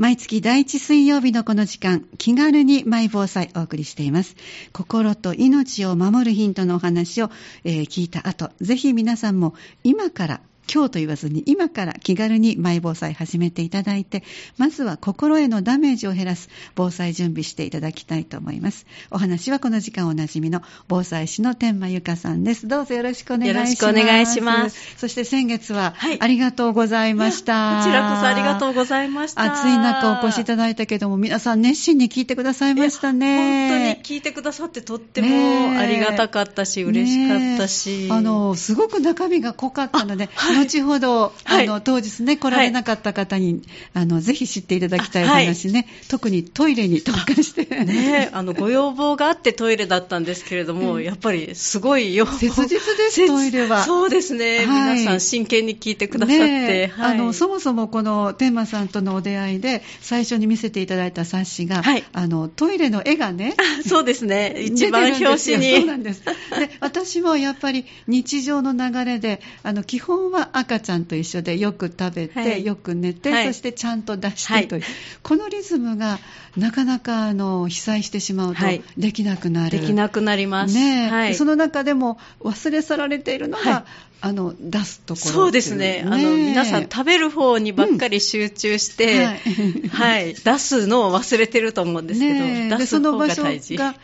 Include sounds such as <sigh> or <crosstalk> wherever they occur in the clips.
毎月第一水曜日のこの時間、気軽にマイ防災お送りしています。心と命を守るヒントのお話を、えー聞いた後、ぜひ皆さんも今から今日と言わずに今から気軽にマイ防災始めていただいて、まずは心へのダメージを減らす防災準備していただきたいと思います。お話はこの時間おなじみの防災士の天満ゆかさんです。どうぞよろしくお願いします。よろしくお願いします。そして先月ははいありがとうございました。こちらこそありがとうございました。暑い中お越しいただいたけども、皆さん熱心に聞いてくださいましたね。本当に聞いてくださってとってもありがたかったし、嬉しかったし。あの、すごく中身が濃かったので、あはい後ほど、はいあの、当日ね、来られなかった方に、あの、ぜひ知っていただきたい話ね、特にトイレに特化して。ねえ、あの、ご要望があってトイレだったんですけれども、うんやっぱりすごいよ。切実です切トイレはそうですね。はい皆さん真剣に聞いてくださって。はいあのそもそもこの天馬さんとのお出会いで最初に見せていただいた冊子が、はいあのトイレの絵がねあ <laughs> そうですね。一番表紙に。そうなんです。で、私もやっぱり日常の流れで、あの、基本は赤ちゃんと一緒でよく食べて、はい。よく寝て、はい。そしてちゃんと出しはいてという、このリズムがなかなか、あの、被災してしまうとはい。できなくなる。できなくなります。ね。その中でも忘れ去られているのが、はいあの、出すところそうですね。あの、皆さん食べる方にばっかり集中して、うんはい、出すのを忘れてると思うんですけど、ね出す方その場所が大事。が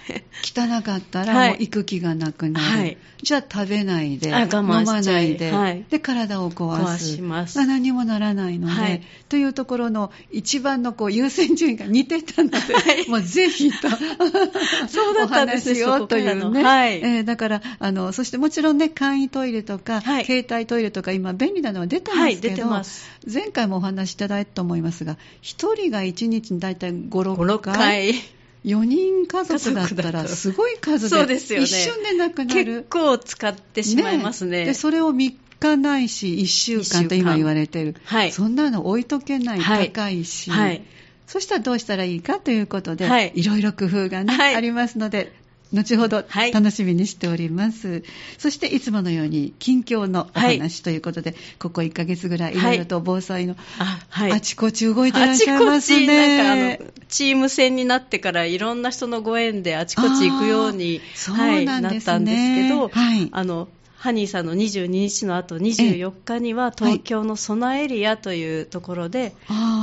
汚かったら、はい。もう行く気がなくなる、はい。じゃあ食べないで、飲まないいで、はい。で体を壊す。壊します。あ何もならないので、はい。というところの一番のこう優先順位が似てたので、はい。もうぜひと <laughs> そうだったんですねお話をというね、はい。えーだからあの、そしてもちろんね、簡易トイレとか、はい。携帯トイレとか、今、便利なのは出てますけど、はい前回もお話しいただいたと思いますが、1人が1日に大体5、5、6 6回。回。4人家族だったらすごい数でそうですよね。一瞬でなくな結る構使ってしまいますね。でそれを3日ないし1週間と今言われてる、はい。そんなの置いとけない、はい。高いし、はい。そしたらどうしたらいいかということで、はい。いろいろ工夫が、ねはい。ありますので後ほどはい。楽しみにしております、そしていつものように近況のお話ということで、ここ1ヶ月ぐらいい。ろいろと防災のあ、はい。あちこち動いてらっあしゃいますね。ちこち、なんかあの、チーム戦になってからいろんな人のご縁であちこち行くように、なんですね。なったんですけど、はい。あの、ハニーさんの22日の後24日には東京のソナエリアというところで、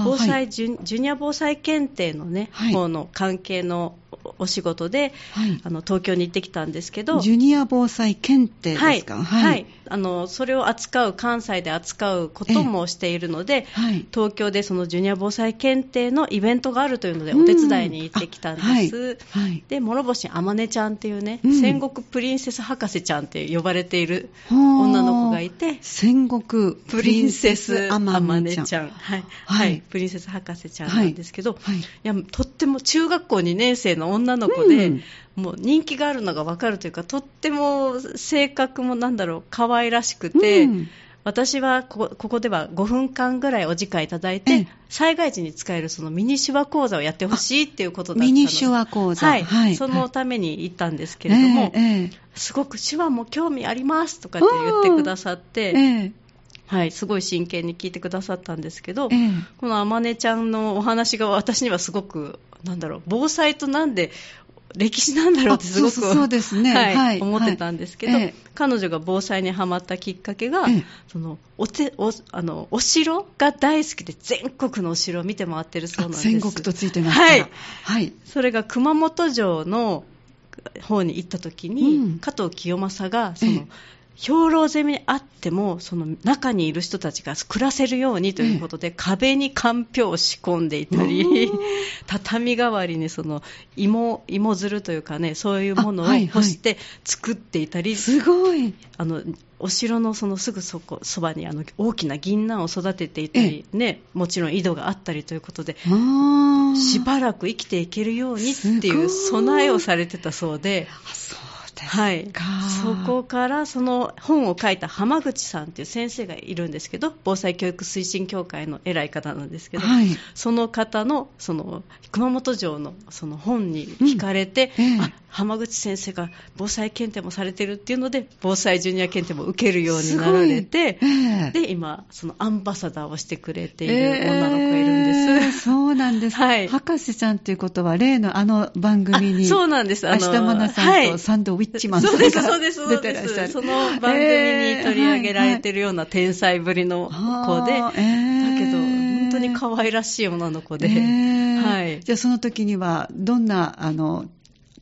防災、はい。ジュジュニア防災検定のね、はい。方の関係のおお仕事で、はい。あの東京に行ってきたんですけど、ジュニア防災検定ですか、はい、はい。あのそれを扱う関西で扱うこともしているので、はい。東京でそのジュニア防災検定のイベントがあるというのでうん。お手伝いに行ってきたんです、あはい。はい。で諸星あまねちゃんっていうね、うん。戦国プリンセス博士ちゃんって呼ばれている女女の子がいて。戦国プリンセスアマまネちゃん。はい。ははい。いプリンセス博士ちゃんなんですけど、はい。い。やとっても中学校2年生の女の子で、うん。もう人気があるのが分かるというかとっても性格もなんだろう可愛らしくて、うん。私はここでは5分間ぐらいお時間いただいて、ええ。災害時に使えるそのミニ手話講座をやってほしいっていうことだったのミニ手話講座。はい、はい。そのために行ったんですけれども、ええええ。すごく手話も興味ありますとかって言ってくださって、ええはい、すごい真剣に聞いてくださったんですけど、ええ。このあまねちゃんのお話が私にはすごく、なんだろう、防災となんで歴史なんだろうってすごくあそうそうそうですね <laughs> はいはい思ってたんですけど、はいええ彼女が防災にはまったきっかけが、ええそのおておあのお城が大好きで全国のお城を見て回ってるそうなんです。戦国とついてます。はいはい。それが熊本城の方に行った時に、うん加藤清正がその、ええ兵糧攻めにあってもその中にいる人たちが暮らせるようにということで、壁にかんぴょうを仕込んでいたり <laughs> 畳代わりにその芋芋づるというかねそういうものを干して作っていたり、すごい。あのお城のそのすぐそこそばにあの大きな銀杏を育てていたり、ね、もちろん井戸があったりということでしばらく生きていけるようにっていい。う備えをされてたそうで。あそうはいか。、そこからその本を書いた浜口さんっていう先生がいるんですけど防災教育推進協会の偉い方なんですけど、はい。その方のその熊本城のその本に惹かれて、うんええあ浜口先生が防災検定もされてるっていうので防災ジュニア検定も受けるようになられて、ええで今そのアンバサダーをしてくれている女の子がいるんです。えーそうなんです。はい博士ちゃんっていうことは、例のあの番組に、あそうなんです。あの明日愛菜さんとサンドウィッそうです、そうです、がそうで。す。その番組に取り上げられてるような天才ぶりの子で、だけど、本当に可愛らしい女の子で、えー。はい。じゃあその時には、どんな、あの、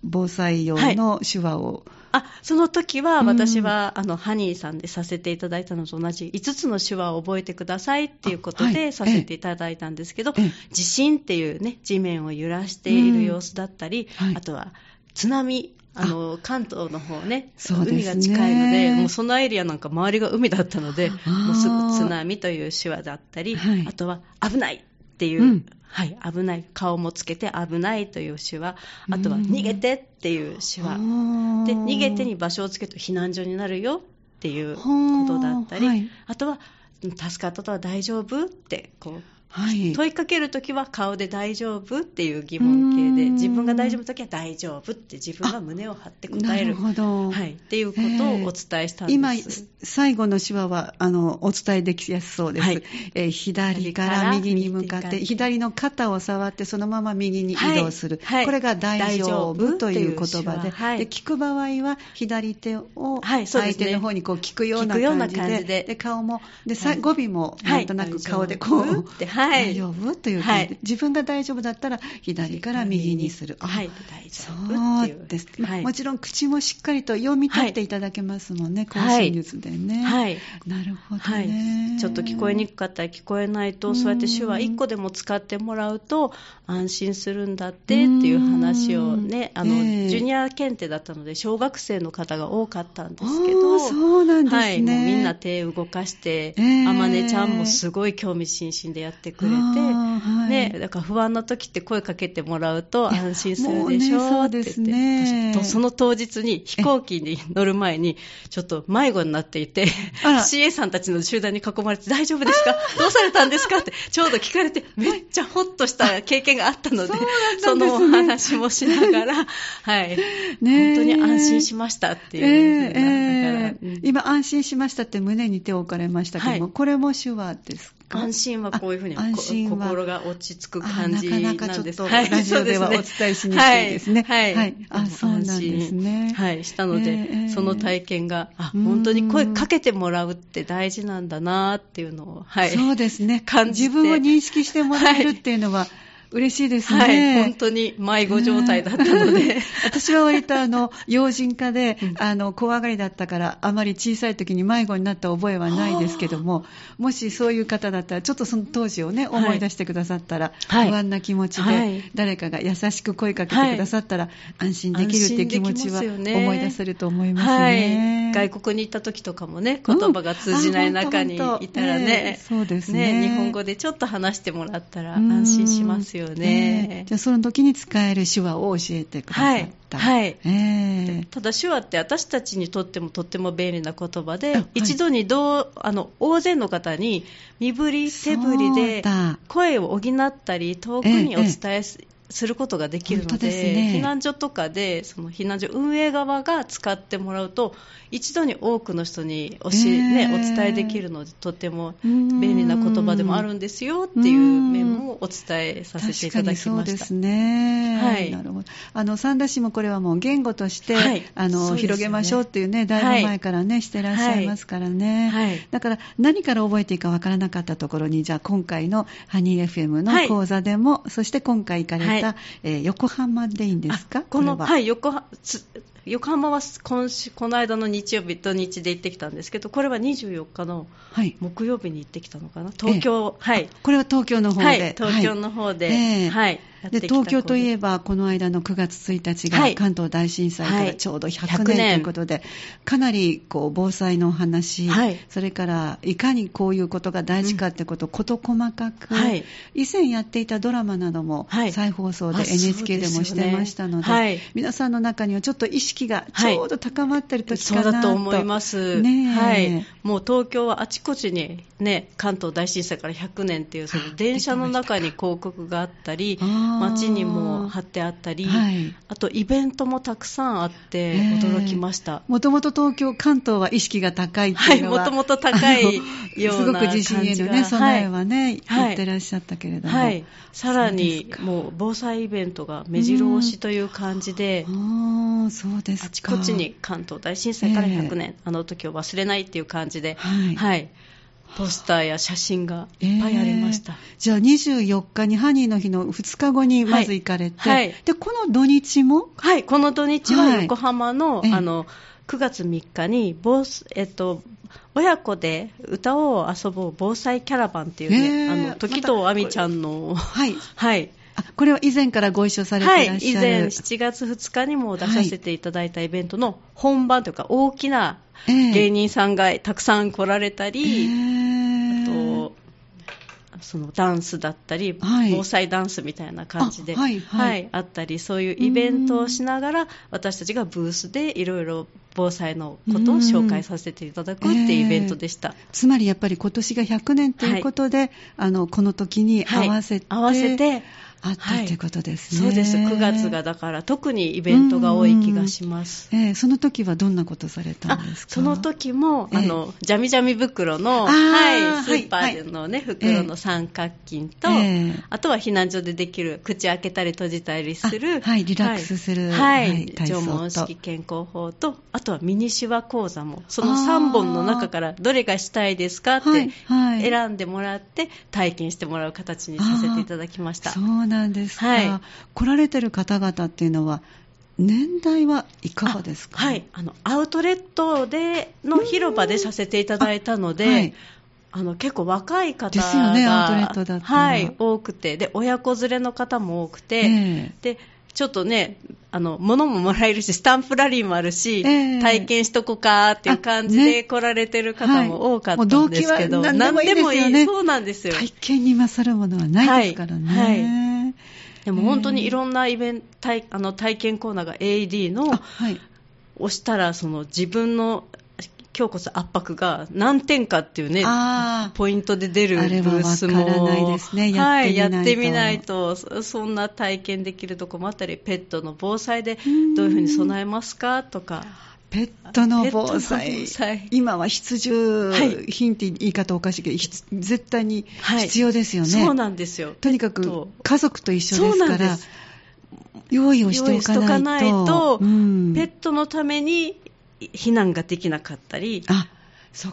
防災用の手話を、あその時はうん。私は、あのハニーさんでさせていただいたのと同じ5つの手話を覚えてくださいっていうことでさせていただいたんですけど、ええ。地震っていうね地面を揺らしている様子だったり、うんはい。あとは津波あの関東の方ねね。海が近いのでもうそのエリアなんか周りが海だったのでもうすぐ津波という手話だったり、はい。あとは危ないっていう、うん。はい、危ない顔もつけて危ないという手話あとは逃げてっていう手話、で逃げてに場所をつけると避難所になるよっていうことだったり、はい。あとは助かったとは大丈夫ってこうはい。問いかけるときは顔で大丈夫っていう疑問形でうん。自分が大丈夫なときは大丈夫って自分が胸を張って答える。なるほど。はい、っていうことをお伝えしたんです。今、最後の手話は、あの、お伝えできやすそうです。はい。えー左から右に向かって、左の肩を触って、そのまま右に移動する。はい。はいこれが大丈夫という言葉で、はい。で聞く場合は、左手を相手の方にこう聞くような聞くような感じで、で顔も、で、語尾もなんとなく顔でこう、大丈夫？というはい。自分が大丈夫だったら、左から右にする。あはい、大丈そ夫っていう。う。です、まはい。もちろん口もしっかりと読み取っていただけますもんね、はい。更新術でね。はい。なるほどはい。ね。、ちょっと聞こえにくかったり聞こえないと、そうやって手話1個でも使ってもらうと安心するんだってっていう話をね、あの、ええ。ジュニア検定だったので小学生の方が多かったんですけど、そうなんですね。はい、もうみんな手動かして、ええ。あまねちゃんもすごい興味津々でやってくれて、はい。ね、だから不安な時って声かけてもらうと安心するでしょもうねって言って、そうですね。とその当日に飛行機に乗る前にちょっと迷子になっていて、CA さんたちの集団に囲まれて大丈夫ですか？<laughs> どうされたんですか？ってちょうど聞かれてめっちゃホッとした経験があったので、そのお話もしながら、<laughs> はい、本当に安心しましたっていう、今、安心しましたって胸に手を置かれましたけども、はい。これも手話ですか？安心はこういうふうにあ安心心が落ち着く感じなんあなかなかちょっです。とはい。ラジオではお伝えしにくいですね。はい。はい。あそうなんですね。はい。したので、ええその体験が、あ、うん。本当に声かけてもらうって大事なんだなっていうのを、はい。そうですね。感じて。自分を認識してもらえるっていうのは嬉しいですね。はい。本当に迷子状態だったので。<laughs> 私は割とあの、幼人科でうん、あの、怖がりだったから、あまり小さい時に迷子になった覚えはないですけども、もしそういう方だったら、ちょっとその当時をね、はい。思い出してくださったら、はい。不安な気持ちはい。で、誰かが優しく声かけてくださったら、安心できるっていう気持ちは思い出せると思いますはね。い。外国に行った時とかもね、言葉が通じない中にいたらね。え、そうですね。日本語でちょっと話してもらったらうん。安心しますよえね。え。じゃあ、その時に使える手話を教えてくださった。はいはい。ええ。ただ手話って私たちにとってもとっても便利な言葉で、あはい。一度にどうあの大勢の方に身振り手振りでだ。声を補ったり遠くにお伝えす,、することができるのでね。避難所とかでその避難所運営側が使ってもらうと一度に多くの人に教え、ねえーお伝えできるのでとてもうん。便利な言葉でもあるんですよっていう面もお伝えさせていただきました。にそうですね。はい。なるほど。あの、三田市もこれはもう言語として、はい。あの、ね。広げましょうっていうね、だいぶ前からね、してらっしゃいますからね。はい。だから、何から覚えていいかわからなかったところに、じゃあ今回のハニー FM はい。の講座でも、そして今回行かれた、はい。えー横浜でいいんですか？あこのれは。はい横浜つ横浜は今週この間の日曜日土日で行ってきたんですけどこれは24日のはい。木曜日に行ってきたのかな？東京、はい。これは東京の方で。はい東京の方で、はい。ええ。はいで東京といえばば、この間の9月1日がはい。関東大震災かはい。らちょうど100 100年年ということで、かなりこう防災のお話、はい。それからいかにこういうことが大事かってことを事細かく、はい。以前やっていたドラマなどもはい。再放送であ NHK でもしてましたので、ねはい。皆さんの中にはちょっと意識がちょうど高まってる時かなと、だと思います、ねえ。はい、もう東京はあちこちに、ね、関東大震災から100年っていうその電車の中に広告があったり街にも貼ってあったり、はい、あとイベントもたくさんあって驚きました。もともと東京関東は意識が高いっていうのはもともと高いようなすごく地震への、ね、備えはね、はい、言ってらっしゃったけれども、はい、さらにもう防災イベントが目白押しという感じで、あそうですあちこちに関東大震災から100年、えー、あの時を忘れないっていう感じで、はい、はいポスターや写真がいっぱいありました、えー、じゃあ24日にハニーの日の2日後にまず行かれて、はい。はい、でこの土日も？はいこの土日は横浜の,、あの9月3日に防、えっと、親子で歌を遊ぼう防災キャラバンっていうね、え。ー、あの時藤亜美ちゃんの、<laughs> はい、はい、これは以前からご一緒されていらっしゃる、はい、以前7月2日にも出させていただいたイベントの本番というか大きな芸人さんがたくさん来られたり、そのダンスだったり、はい、防災ダンスみたいな感じで、はいはい、はい、あったりそういうイベントをしながら私たちがブースでいろいろ防災のことを紹介させていただくっていうイベントでした、えー、つまりやっぱり今年が100年ということで、あのこの時に合わせて、合わせてあったということですね、はい、そうです。9月がだから特にイベントが多い気がします、えー、その時はどんなことされたんですか？その時も、えー、あのジャミジャミ袋の、はい、スーパーのね、はい、袋の三角巾と、えー、あとは避難所でできる口開けたり閉じたりするはいリラックスする、はい、縄文式健康法とあとはミニシュワ講座もその3本の中からどれがしたいですかって選んでもらって体験してもらう形にさせていただきました。そうなんですか、はい、来られてる方々っていうのは年代はいかがですか、はい、あのアウトレットでの広場でさせていただいたので、はい、あの結構若い方が、ね、はい、多くて。で親子連れの方も多くて、えー、でちょっとね、あの、物ももらえるし、スタンプラリーもあるし、えー、体験しとこかっていう感じで来られてる方も多かったんですけど、ねはい、何でもいい。ね。そうなんですよ。体験に勝るものはないですからね。はい、はい。でも本当にいろんなイベント、体あの体験コーナーが AED の、はい、押したらその自分の胸骨圧迫が何点かっていうね、ポイントで出るブースも、ね、はい、やってみないと、そんな体験できるとこもあったり、ペットの防災でどういうふうに備えますかとか。ペットの防災、今は必需品って言い方おかしいけど、絶対に必要ですよね、はい、そうなんですよ。とにかく家族と一緒ですから、用意をしておかないと、うん、ペットのために避難ができなかったり、あ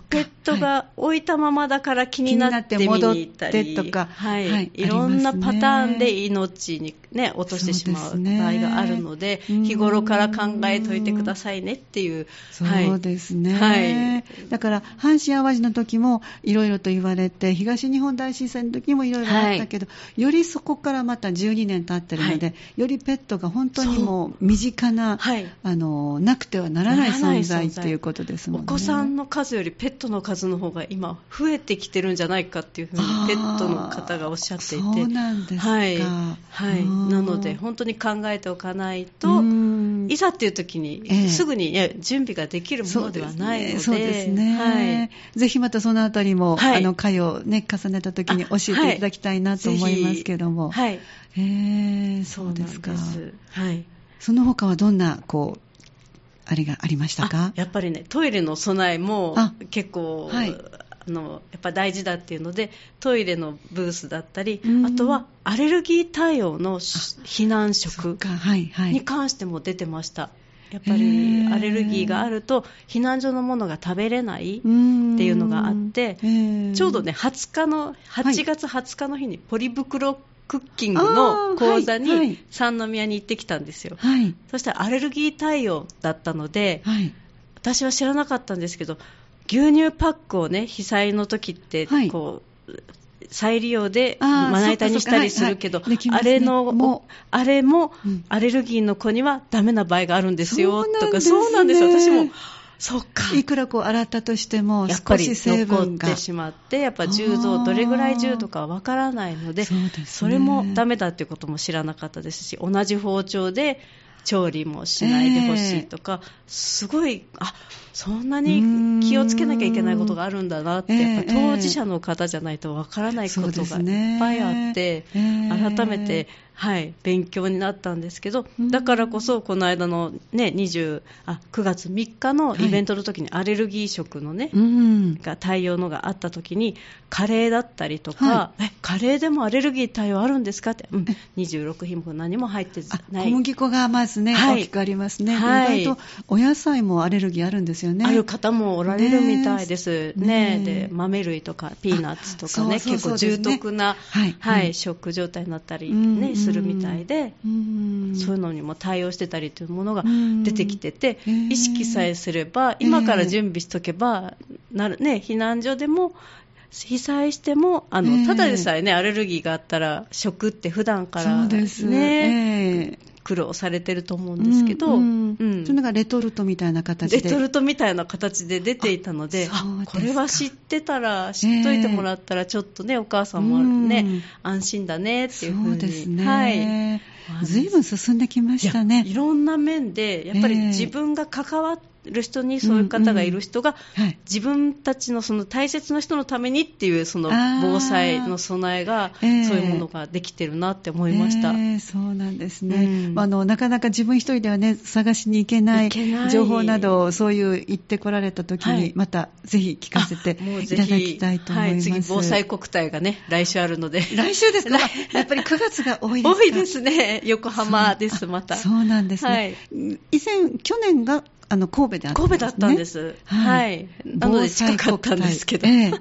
ペットが置いたままだから気になって見に行ったり、とか、はい、はい、いろんなパターンで命に、ね、落としてしまう場合があるので、でね、日頃から考えといてくださいねっていう。そうですね。はい、だから、阪神・淡路の時もいろいろと言われて、東日本大震災の時もいろいろあったけど、はい、よりそこからまた12年経ってるので、はい、よりペットが本当にもう身近な、あのなくてはならない存在っていうことですもんね。お子さんの数よりりペットの数の方が今増えてきてるんじゃないかっていうふうにペットの方がおっしゃっていて。そうなんですか、はい。はい、なので本当に考えておかないといざっていう時にすぐに、ええ、準備ができるものではないのでそうです。ね、はい、ぜひまたそのあたりも、はい、あの回を、ね、重ねた時に教えていただきたいなと思いますけども、はい、えー、そうですか。はいその他はどんなこうあれがありましたかやっぱりねトイレの備えも結構、はい、あのやっぱ大事だっていうのでトイレのブースだったりあとはアレルギー対応の避難食に関しても出てました。やっぱりアレルギーがあると避難所のものが食べれないっていうのがあってちょうどね20日の8月20日の日にポリ袋クッキングの講座に三宮に行ってきたんですよ、はい、そしたらアレルギー対応だったので、はい、私は知らなかったんですけど牛乳パックをね被災の時ってこう、はい再利用でまな板にしたりするけど、はい。はい。ね、あれのあれもアレルギーの子にはダメな場合があるんですよ、とかそうなんですよ。私もそっか。いくらこう洗ったとしても、少し成分が。残ってしまって、やっぱ10度、どれぐらい10度かわからないので、そ、ね、それもダメだっていうことも知らなかったですし、同じ包丁で、調理もしないでほしいとか、えー、すごいあそんなに気をつけなきゃいけないことがあるんだなって、やっぱ当事者の方じゃないとわからないことがいっぱいあって、ね、改めてはい、勉強になったんですけど、だからこそ、この間の、ね、20あ9月3日のイベントの時にアレルギー食のね、はい、が対応のがあった時に、カレーだったりとか、はい、えカレーでもアレルギー対応あるんですかって、うん、26品目何も入ってない。小麦粉がまずね、はい、大きくありますね、はい、意外とお野菜もアレルギーあるんですよね。ある方もおられるみたいです。ね、ね。で豆類とかピーナッツとかね、結構重篤な、はい。はい、食状態になったりね、するみたいで、そういうのにも対応してたりというものが出てきてて、意識さえすれば、今から準備しとけば、なるね、避難所でも被災してもあの、ただでさえねアレルギーがあったら食って普段からね、ね苦労されてると思うんですけど、うんうん、それがレトルトみたいな形で。レトルトみたいな形で出ていたのでこれは知ってたら知っといてもらったらちょっとね、お母さんもね、うん、安心だねっていうふうに。ですね、はい。ずいぶん進んできましたね。いろんな面でやっぱり自分が関わってる人にそういう方がいる人が、うんうんはい、自分たちのその大切な人のためにっていうその防災の備えが、そういうものができてるなって思いました、えー、そうなんですね、うん、あのなかなか自分一人ではね探しに行けない情報などをそういう言ってこられた時に、またぜひ聞かせていただきたいと思います、はい、次防災国体がね来週あるので。来週ですか？<laughs> やっぱり9月が多いですか？多いですね。横浜ですまた。そうなんですね、はい、以前去年があの神戸であったんです、ね、神戸だったんです。はい。はい、なので近かったんですけど。えー、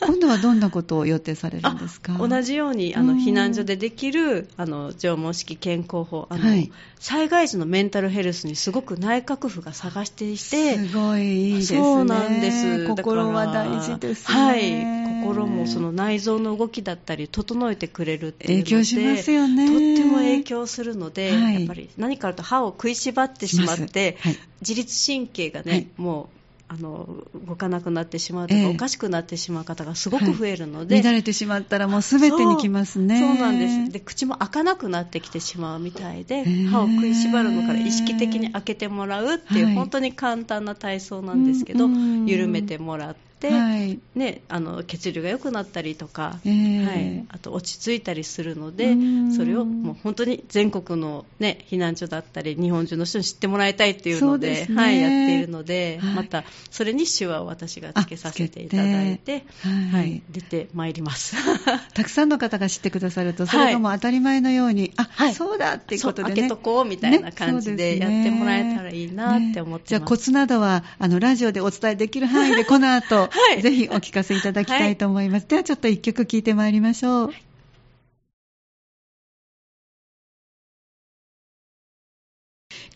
今度はどんなことを予定されるんですか？<laughs> 同じようにあの避難所でできるあの縄文式健康法あの、はい、災害時のメンタルヘルスにすごく内閣府が探していてすごいいいですね。そうなんです。心は大事ですね。はい。心もその内臓の動きだったり整えてくれるっていうので影響しますよね。とっても影響するので、はい、やっぱり何かあると歯を食いしばってしまって、はい、自律神経がね、もうあの動かなくなってしまうとか、ええ、おかしくなってしまう方がすごく増えるので、はい、乱れてしまったらもうすべてにきますね。そうなんです。で口も開かなくなってきてしまうみたいで、え。ー、歯を食いしばるのから意識的に開けてもらうっていう、はい、本当に簡単な体操なんですけど、緩めてもらって。はい、ね、あの血流が良くなったりとか、えー、はい、あと落ち着いたりするのでそれをもう本当に全国の、ね、避難所だったり日本中の人に知ってもらいたいっていうので、ね、はい、やっているので、はい、またそれに手話を私がつけさせていただいて、はい、出てまいります。<laughs> たくさんの方が知ってくださるとそれがもう当たり前のように、あそうだっていうことで、ね、開けとこうみたいな感じでやってもらえたらいいなって思ってます、ね、じゃあコツなどはあのラジオでお伝えできる範囲でこの後はい、ぜひお聞かせいただきたいと思います。はい、ではちょっと一曲聴いてまいりましょう。はい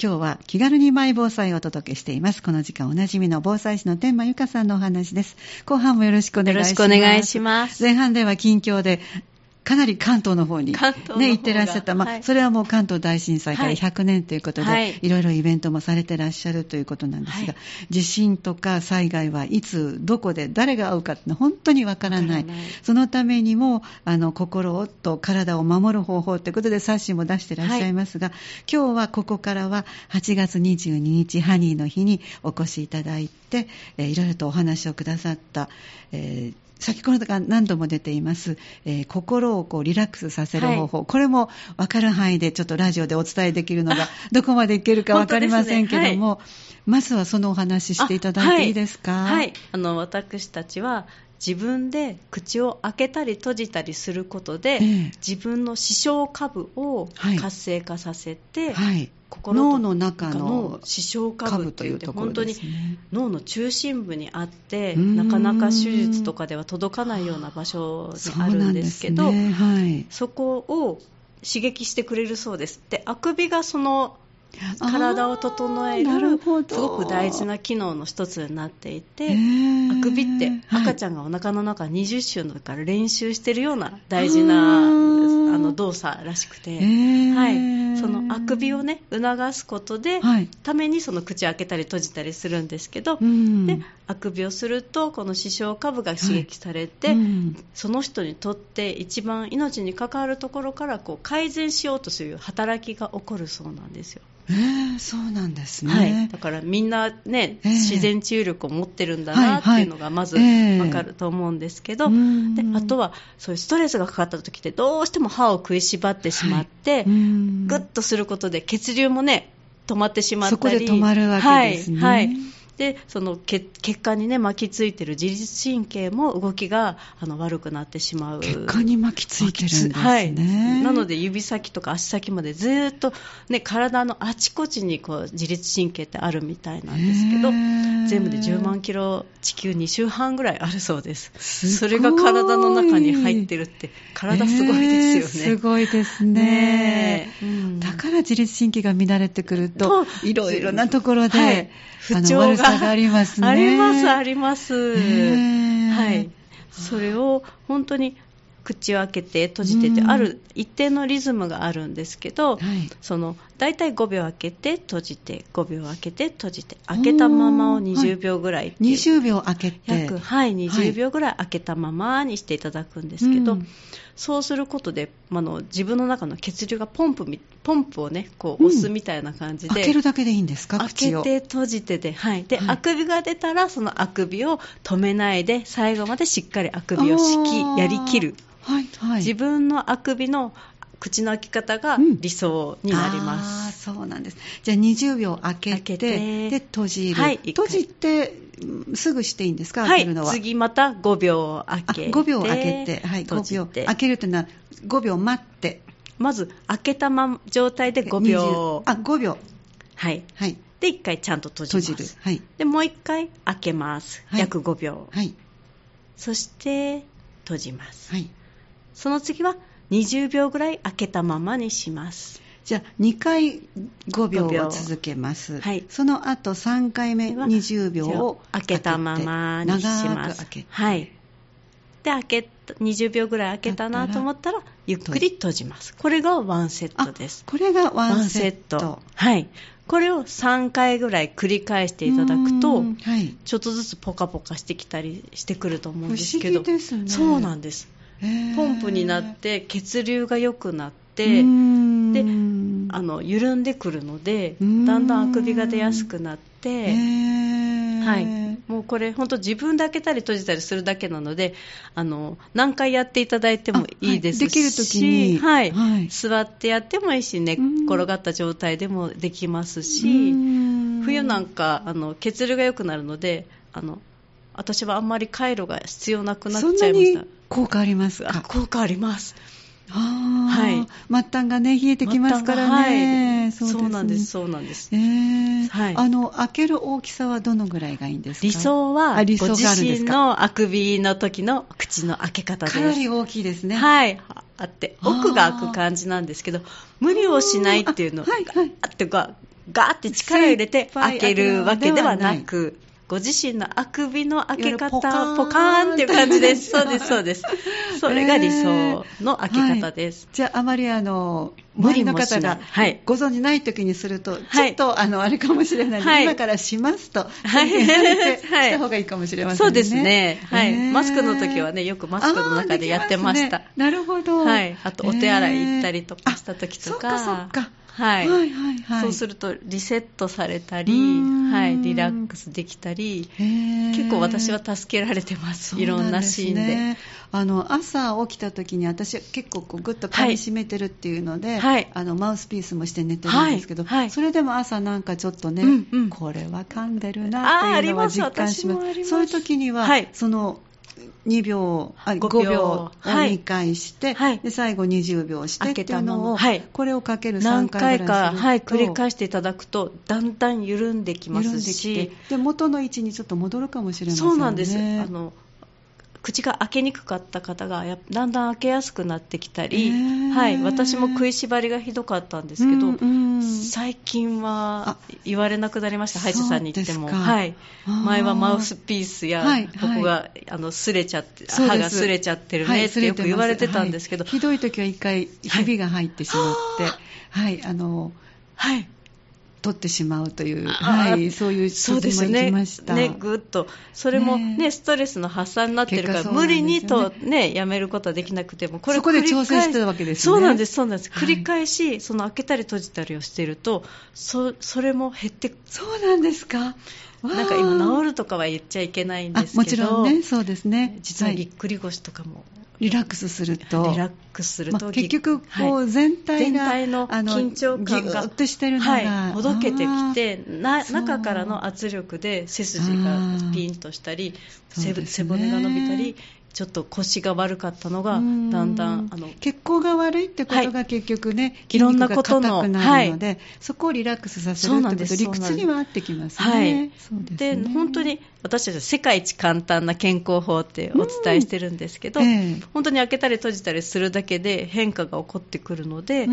今日は気軽にマイ防災をお届けしています。この時間おなじみの防災士の天満由香さんのお話です。後半もよろしくお願いします。よろしくお願いします。前半では近況でかなり関東の方に、ね、行ってらっしゃった、まあ、はい、それはもう関東大震災から100年ということで、はい、いろいろイベントもされてらっしゃるということなんですが、はい、地震とか災害はいつ、どこで、誰が会うかって本当にわからない、そのためにもあの心と体を守る方法ということで、冊子も出してらっしゃいますが、今日はここからは8月22日、ハニーの日にお越しいただいて、えー、いろいろとお話をくださった、えー先ほどから何度も出ています、えー、心をこうリラックスさせる方法、はい、これも分かる範囲でちょっとラジオでお伝えできるのがどこまでいけるか分かりませんけども、ねはい、まずはそのお話ししていただいていいですか？はい、はい、あの私たちは自分で口を開けたり閉じたりすることで、えー、自分の視床下部を活性化させて、はい、心の中の視床下部というと本当に脳の中心部にあってなかなか手術とかでは届かないような場所にあるんですけどそ、ね。はい、そこを刺激してくれるそうです。であくびがその体を整えるすごく大事な機能の一つになっていてあくびって赤ちゃんがお腹の中20週の時から練習しているような大事なあの動作らしくて、はい、そのあくびをね促すことで、はい、ためにその口を開けたり閉じたりするんですけど、であくびをするとこの視床下部が刺激されて、はいその人にとって一番命に関わるところからこう改善しようとする働きが起こるそうなんですよ。えー、そうなんですね、はい、だからみんなね、えー、自然治癒力を持ってるんだなっていうのがまず分かると思うんですけど、はいはいであとはそういうストレスがかかった時ってどうしても歯を食いしばってしまって、はい、グッとすることで血流もね止まってしまったり。そこで止まるわけですね、はい、はいでその血管に、ね、巻きついてる自律神経も動きがあの悪くなってしまう。血管に巻きついてるんですね、はい、なので指先とか足先までずっと、ね、体のあちこちにこう自律神経ってあるみたいなんですけど全部で10万キロ地球2周半ぐらいあるそうです。それが体の中に入ってるって体すごいですよね、すごいですね、うん、だから自律神経が乱れてくるといろいろなところで、はい、不調ががありますね。あります、あります。はい。それを本当に口を開けて閉じてて、ある一定のリズムがあるんですけど、はい、その大体5秒開けて閉じて5秒開けて閉じて開けたままを20秒ぐらい、はい、20秒開けて。約はい20秒ぐらい開けたままにしていただくんですけど、そうすることで、あの自分の中の血流がポンプポンプをねこう押すみたいな感じで、うん、開けるだけでいいんですか？開けて閉じてで,、はい。で、はい、あくびが出たらそのあくびを止めないで最後までしっかりあくびをしきやりきる。はいはい、自分のあくびの口の開き方が理想になります、うん、そうなんです。じゃあ20秒開けてで閉じる、はい、閉じてすぐしていいんですか、開けるのは？次また5秒開けて。5秒開けて、はい、5秒。開けるというのは5秒待って。まず開けたま状態で5秒。あ5秒。はい、はい、で1回ちゃんと閉じます。閉じる、はい、でもう1回開けます、はい、約5秒、はい、そして閉じます、はい。その次は20秒ぐらい開けたままにします。じゃあ2回5秒を続けます、はい、その後3回目20秒を開けたままにします。はい。で開け20秒ぐらい開けたなと思ったらゆっくり閉じます。これがワンセットです。これがワンセット。はい。これを3回ぐらい繰り返していただくと、はい、ちょっとずつポカポカしてきたりしてくると思うんですけど、ね、そうなんですポンプになって血流が良くなってであの緩んでくるのでだんだんあくびが出やすくなって、はい、もうこれ本当自分で開けたり閉じたりするだけなのであの何回やっていただいてもい。いですし、はい、できる時に、はい、はい、座ってやってもいいし寝、ね、転がった状態でもできますし冬なんかあの血流が良くなるのであの私はあんまり回路が必要なくなっちゃいました効果あります。か。効果あります。はい、末端がね冷えてきますからね、はい、そうなんですそうなんです、えー。はい、あの開ける大きさはどのぐらいがいいんですか？理想は理想ご自身のあくびの時の口の開け方です。かなり大きいですね。はい。あって奥が開く感じなんですけど無理をしないっていうのはいはい、ってガーって力を入れて開けるわけではなくご自身のあくびの開け方、ポカーンっていう感じです。そうです、そうです。<laughs> それが理想の開け方です。はい、じゃあ、あまりあの、無理の方がご存じない時にすると、ちょっと、あの、あれかもしれないはい、今からしますと、はい、した方がいいかもしれませんね。そうですね。はい。マスクの時はね、よくマスクの中でやってました。ね、なるほど。はい。あと、お手洗い行ったりとかした時とか。そっか、そっか。はい、はいはいはい、そうするとリセットされたり、はい、リラックスできたり結構私は助けられてます。いろんなシーンで。あの朝起きた時に私結構こうグッと噛み締めてるっていうので、はい、あのマウスピースもして寝てるんですけど、はい。はい、それでも朝なんかちょっとね、うんうん、これは噛んでるなっていうのは実感します。そういう時には、その2秒、あ5秒。を2回して、はい、で最後20秒してっていうのを、はい、これをかける3回ぐらいすると。はい、繰り返していただくとだんだん緩んできますし。で元の位置にちょっと戻るかもしれませんね。そうなんです。あの口が開けにくかった方がだんだん開けやすくなってきたり、はい、私も食いしばりがひどかったんですけど、うんうん、最近は言われなくなりました歯医者さんに行っても、はい、前はマウスピースや、はい、ここが、あの擦れちゃって歯が擦れちゃってるねってよく言われてたんですけど、ひどい時は一回ひびが入ってしまって、はい、あのはい取ってしまうという、はい、そういうそうですね。ねぐっと。それもね、ね、ストレスの発散になってるから、ね、無理にとねやめることはできなくてもこれそこで調整してるわけですね。そうなんですそうなんです、繰り返しその開けたり閉じたりをしているとそそれも減ってそうなんですか？なんか今治るとかは言っちゃいけないんですけどもちろんねそうですね。実はぎっくり腰とかも、リラックスすると。リラックスすると、まあ、結局こう全体が、はい、全体の緊張感がとしてるのが、はい、ほどけてきてな中からの圧力で背筋がピンとしたり、背骨が伸びたりちょっと腰が悪かったのが、だんだんあの血行が悪いってことが結局ね、はい、いろんなことの、はい、そこをリラックスさせるってこと理屈には合ってきますね。はい、で、ね、本当に私たちは世界一簡単な健康法ってお伝えしてるんですけど、えー、本当に開けたり閉じたりするだけで変化が起こってくるので、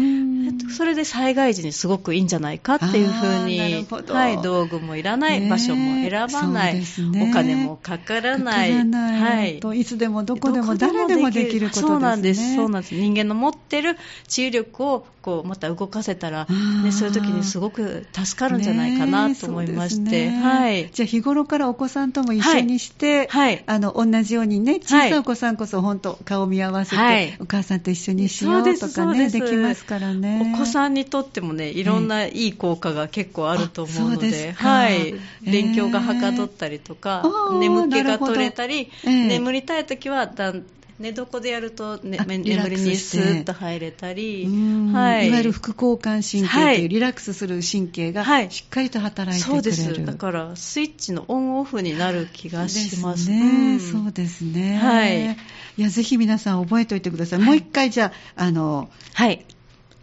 それで災害時にすごくいいんじゃないかっていうふうに、はい、道具もいらない、場所も選ばない、ね、お金もかからない。はい、いつでもどこでも誰でもできることですね。そうなんです。そうなんです。人間の持ってる治癒力をこうまた動かせたら、ね、そういう時にすごく助かるんじゃないかなと思いまして、ね、はい。じゃあ日頃からお子さんとも一緒にして、はい、あの同じようにね小さいお子さんこそ本当顔見合わせて、はい、お母さんと一緒にしようとかねできますからね。お子さんにとってもねいろんないい効果が結構あると思うので、はい。勉強がはかどったりとか、眠気が取れたり、眠りたい時はだん寝床でやると、ね、眠りにスーッと入れたり、はい、いわゆる副交感神経というリラックスする神経がしっかりと働いてくれる、はい、そうです。だからスイッチのオンオフになる気がします。ね、うん、そうですね、はい、いやぜひ皆さん覚えておいてください、はい、もう一回じゃああの、はい。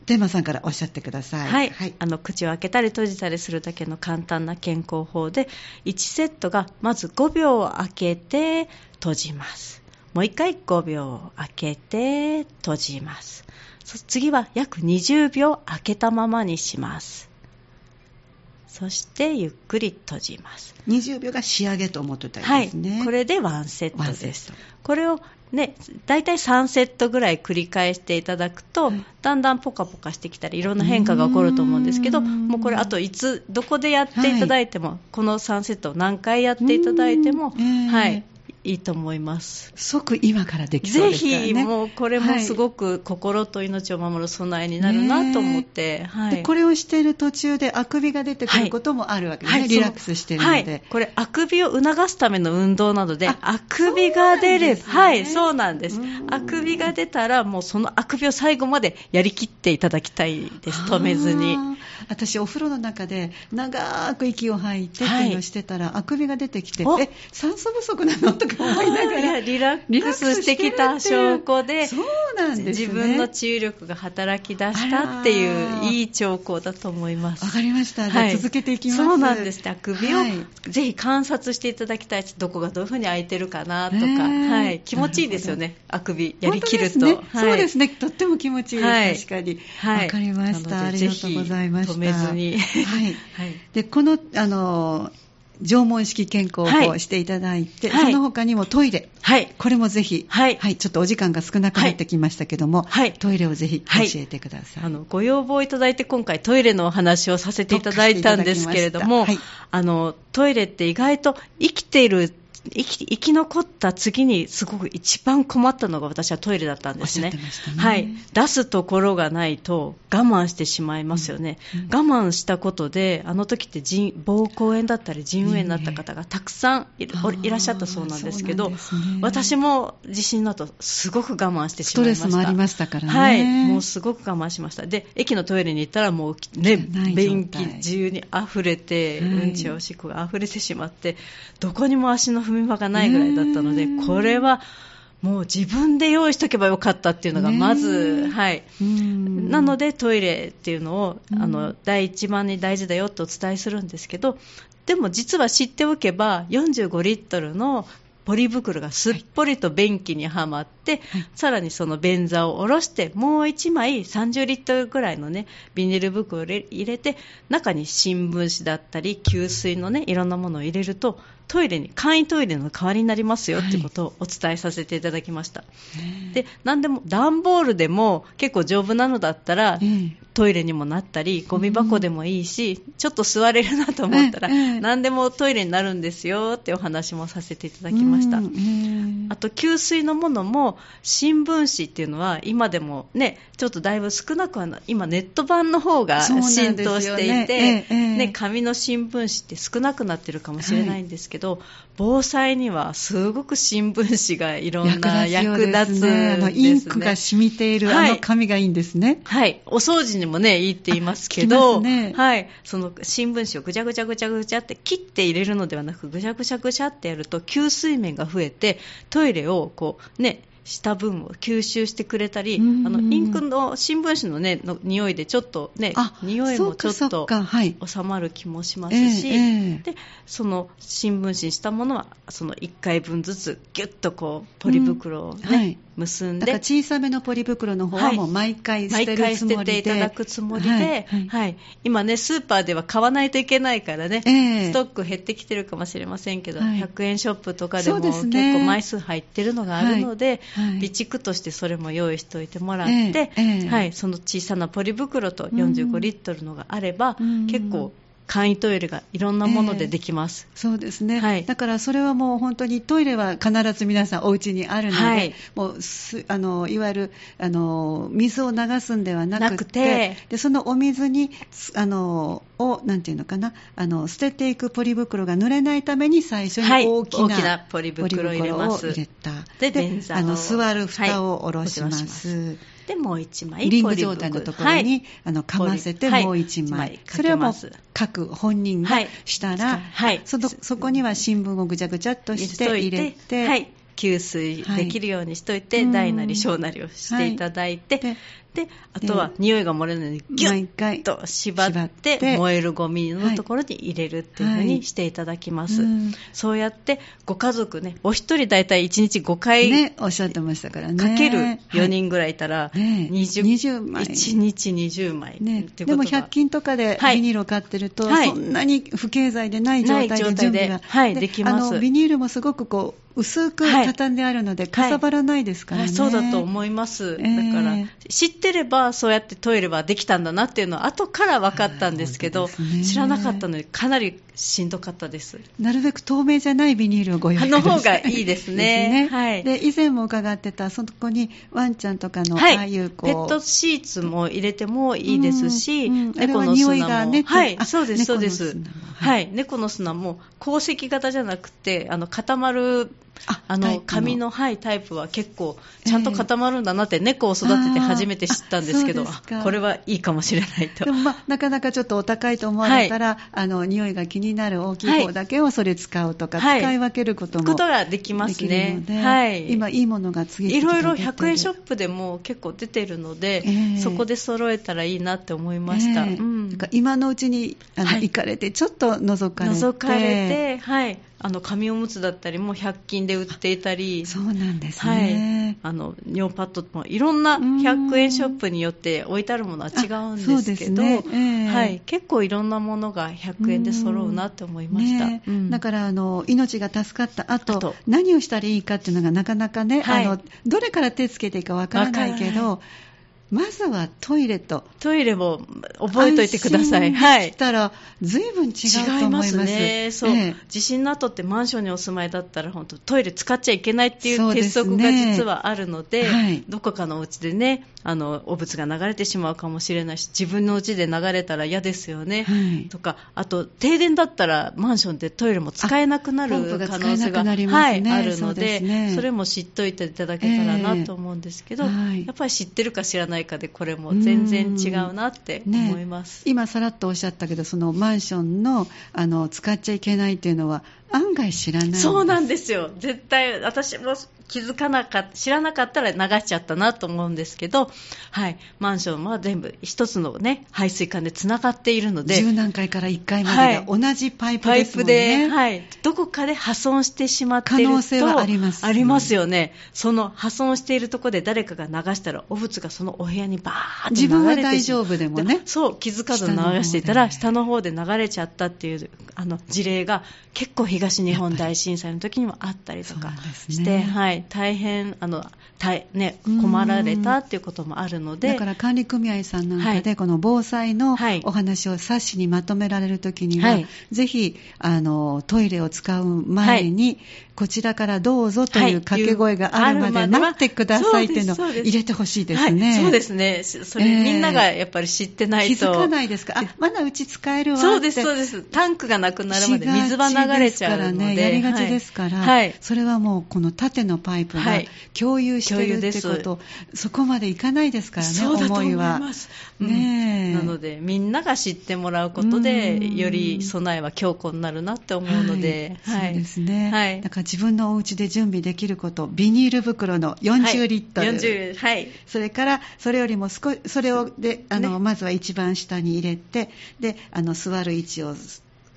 天馬さんからおっしゃってください、はい、はい、あの口を開けたり閉じたりするだけの簡単な健康法で1セットがまず5秒開けて閉じますもう一回5秒開けて閉じます。次は約20秒開けたままにします。そしてゆっくり閉じます。20秒が仕上げと思ってたらいいですね。はい、これでワンセットです。これをね、大体3セットぐらい繰り返していただくと、はい、だんだんポカポカしてきたりいろんな変化が起こると思うんですけどもうこれあといつどこでやっていただいても、はい、この3セットを何回やっていただいても、はい、いいと思います。即今からできそうですからね。ぜひもうこれもすごく心と命を守る備えになるなと思って、はい、でこれをしている途中であくびが出てくることもあるわけです。ね、はい、リラックスしているので、はい、これあくびを促すための運動なのであくびが出れば、ね、はいそうなんです。あくびが出たらもうそのあくびを最後までやりきっていただきたいです。止めずに。私お風呂の中で長く息を吐いてっていうのをしてたら、あくびが出てきてえ酸素不足なのとか思いながらリラックスしてきた証拠でそうなんです、ね、自分の治癒力が働き出したっていういい兆候だと思います。わかりました、はい、続けていきます。そうなんです。あくびを、ぜひ観察していただきたい。どこがどういうふうに開いてるかなとか、はい、気持ちいいですよね。あくびやりきると、ね。はい、そうですね。とっても気持ちいい。です、確かに。わ、かりました。ありがとうございました。止めずに。はい、<laughs> でこのあの縄文式健康をしていただいて、はい、その他にもトイレ、はい、これもぜひ、はい、はい、ちょっとお時間が少なくなってきましたけども、はい、トイレをぜひ教えてください、あのご要望いただいて今回トイレのお話をさせていただいたんですけれども、あのトイレって意外と生きている生き生き残った次にすごく一番困ったのが私はトイレだったんですね。ねはい。出すところがないと我慢してしまいますよね。うんうん、我慢したことで、あの時って膀胱炎だったり腎炎になった方がたくさんいらっしゃったそうなんですけど、ね、私も地震の後すごく我慢してしまいました。ストレスもありましたからね。はい。もうすごく我慢しました。で、駅のトイレに行ったらもうね、便器自由に溢れて、はい、うんちおしっこが溢れてしまって、どこにも足の踏み場がないぐらいだったので、これはもう自分で用意しとけばよかったっていうのがまず、はい、なのでトイレっていうのをあの第一番に大事だよとお伝えするんですけどでも実は知っておけば45リットルのポリ袋がすっぽりと便器にはまって、はい、さらにその便座を下ろしてもう1枚30リットルぐらいのねビニール袋を入れて中に新聞紙だったり給水のねいろんなものを入れるとトイレに簡易トイレの代わりになりますよっていうことをお伝えさせていただきました、はい、で何でも段ボールでも結構丈夫なのだったら、トイレにもなったりゴミ箱でもいいし、うん、ちょっと座れるなと思ったら、何でもトイレになるんですよってお話もさせていただきました、うん、あと給水のものも新聞紙っていうのは今でもねちょっとだいぶ少なくはな今ネット版の方が浸透していて、ね、ね、紙の新聞紙って少なくなってるかもしれないんですけど、はい、防災にはすごく新聞紙がいろんな役立つ、ね、あのインクが染みているあの紙がいいんですね。はい、はい、お掃除にもねいいって言いますけど、ね、はい、その新聞紙をぐちゃぐちゃぐちゃぐちゃって切って入れるのではなくぐちゃぐちゃぐちゃってやると吸水面が増えてトイレをこうねした分を吸収してくれたり、あのインクの新聞紙のねの匂いでちょっとね匂いもちょっと収まる気もしますし、えー、でその新聞紙にしたものはその1回分ずつぎゅっとこうポリ袋をね、うんはい、結んで小さめのポリ袋の方はもう毎回捨てるつもりで、はい、毎回捨てていただくつもりで、はいはい、今ねスーパーでは買わないといけないからね、えー、ストック減ってきてるかもしれませんけど、100円ショップとかでも結構枚数入ってるのがあるので、備蓄としてそれも用意しておいてもらって、はい、その小さなポリ袋と45リットルのがあれば、結構簡易トイレがいろんなものでできます、えー、そうですね、はい、だからそれはもう本当にトイレは必ず皆さんお家にあるので、はい、もうあのいわゆるあの水を流すんではなくてでそのお水にあのをなんていうのかなあの捨てていくポリ袋が濡れないために最初に大きなはい、大きなポリ袋を入れた。であの座る蓋を下ろします、でもう1枚リング状態のところに、はい、あのかませてもう1枚、はい、それはもう各本人がしたら、はい、そのそこには新聞をぐちゃぐちゃっとして。入れて、はい、給水できるようにしといて、大なり小なりをしていただいて、であとは匂いが漏れないようにギュッと縛って燃えるゴミのところに入れるっていうふうにしていただきます、はいはい、そうやってご家族ねお一人大体1日5回、ね、おっしゃってましたからね。かける4人ぐらいいたら 20,、20枚。1日20枚、ね、でも100均とかでビニールを買ってると、はい、そんなに不経済でない状態で準備が、はい、できます。あのビニールもすごくこう薄く畳んであるので、かさばらないですからね、そうだと思います、だから知ってればそうやってトイレはできたんだなっていうのは後から分かったんですけど、ね、知らなかったのでかなりしんどかったです。なるべく透明じゃないビニールをご用意の方がいいですね。<laughs> ね、はい、で以前も伺ってたそこにワンちゃんとかの、はい、ああいうこう。ペットシーツも入れてもいいですし、うんうん、猫の砂も、ね、はいそうですそうです。はい、猫の砂も鉱石型じゃなくてあの固まるあの紙の、はい、タイプは結構ちゃんと固まるんだなって、猫を育てて初めて知ったんですけど、これはいいかもしれないと。でも、まあ、なかなかちょっとお高いと思われたら、はい、あの匂いが気になる大きい方だけをそれ使うとか、はい、使い分けることもことができますね。はい、今いいものが次々いろいろ100円ショップでも結構出てるので、えー、そこで揃えたらいいなって思いました。えーうん、今のうちにあの、行かれてちょっと覗かれて。覗かれてはいあの紙おむつだったりも100均で売っていたり <laughs> そうなんですね、はい、あの尿パッドもいろんな100円ショップによって置いてあるものは違うんですけど、ね。えー、はい、結構いろんなものが100円で揃うなって思いました、ねうん、だからあの命が助かった後何をしたらいいかっていうのがなかなかね、はい、あのどれから手つけていいかわからないけどまずはトイレと。トイレも覚えておいてください。はい。したらずいぶん違うと思います。違いますね。そう、ええ、地震の後ってマンションにお住まいだったら本当トイレ使っちゃいけないっていう鉄則が実はあるので、でねはい、どこかのお家でねあのお物が流れてしまうかもしれないし自分の家で流れたら嫌ですよね、はい、とかあと停電だったらマンションでトイレも使えなくなる可能性が、ね、はい、あるので、ね、それも知っておいていただけたらなと思うんですけど、えー、やっぱり知ってるか知らないかでこれも全然違うなって思います、今さらっとおっしゃったけどそのマンションのあの使っちゃいけないっていうのは案外知らないそうなんですよ。絶対私も気づかなかった知らなかったら流しちゃったなと思うんですけど、はい、マンションは全部一つの、ね、排水管でつながっているので10何階から1階までが同じパイプですもんね、はい、パイプで、はい、どこかで破損してしまっていると可能性はあります、ね、ありますよね。その破損しているところで誰かが流したら汚物がそのお部屋にバーッと流れて自分は大丈夫でもねそう気づかず流していたら下の方で流れちゃったっていうあの事例が結構部東日本大震災の時にもあったりとかして、ね、はい、大変あの大、ね、困られたっていうこともあるのでだから管理組合さんなんかで、はい、この防災のお話を冊子にまとめられる時には、はい、ぜひあのトイレを使う前に、こちらからどうぞという掛け声があるまで待ってくださいっていうのを入れてほしいですね、そうですね。それ、えー、みんながやっぱり知ってないと。気づかないですか？あまだうち使えるわそうですそうです。タンクがなくなるまで水は流れちゃうので。ねやりがちですから、はい、それはもうこの縦のパイプが共有してるってこと、そこまでいかないですからね思いは。ね、うん、なのでみんなが知ってもらうことでより備えは強固になるなって思うので、はい、そうですね、はい、だから自分のお家で準備できること、ビニール袋の40リットル、はい、40はい、それからそれよりも少し、それをであの、ね、まずは一番下に入れて、であの座る位置を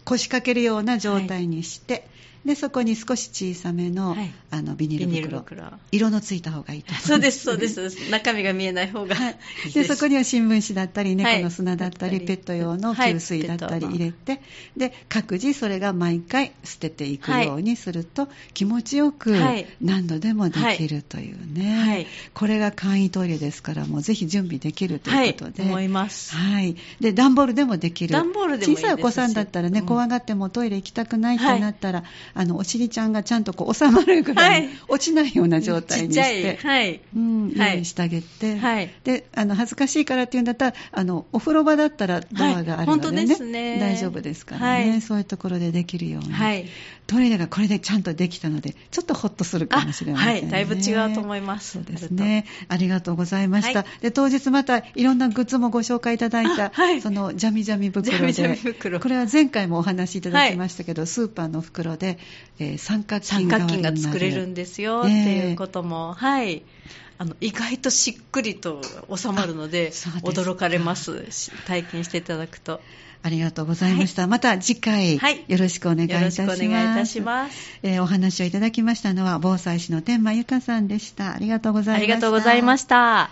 腰掛けるような状態にして、はいでそこに少し小さめのはい、あのビニール袋。色のついた方がいいと思います、<laughs> そうですそうです。中身が見えない方が、<laughs> はい、でそこには新聞紙だったり猫の砂だったり、はい、ペット用の給水だったり入れて、で各自それが毎回捨てていくようにすると、気持ちよく何度でもできるというね、これが簡易トイレですからもうぜひ準備できるということで、思います。はい。で段ボールでもできる。段ボールでも小さいお子さんだったらね、怖がってもトイレ行きたくないってなったら、あのお尻ちゃんがちゃんとこう収まるぐらい、落ちないような状態にして、はい。うん、用意してあげて、はい、であの恥ずかしいからっていうんだったらあのお風呂場だったらドアがあるのでね,、ね。大丈夫ですからね、そういうところでできるように、はい、トイレがこれでちゃんとできたのでちょっとほっとするかもしれませんね、はい、だいぶ違うと思います。そうですね。ありがとうございました、で当日またいろんなグッズもご紹介いただいた、そのジャミジャミ袋で。ジャミジャミ袋。これは前回もお話しいただきましたけど、スーパーの袋で、えー、三角巾が作れるんですよ、っていうことも、はいあの意外としっくりと収まるので驚かれます体験していただくとありがとうございました。はい、また次回、はい、よろしくお願いいたします。よろしくお願いいたします。えー、お話をいただきましたのは、防災士の天満由香さんでした。ありがとうございました。ありがとうございました。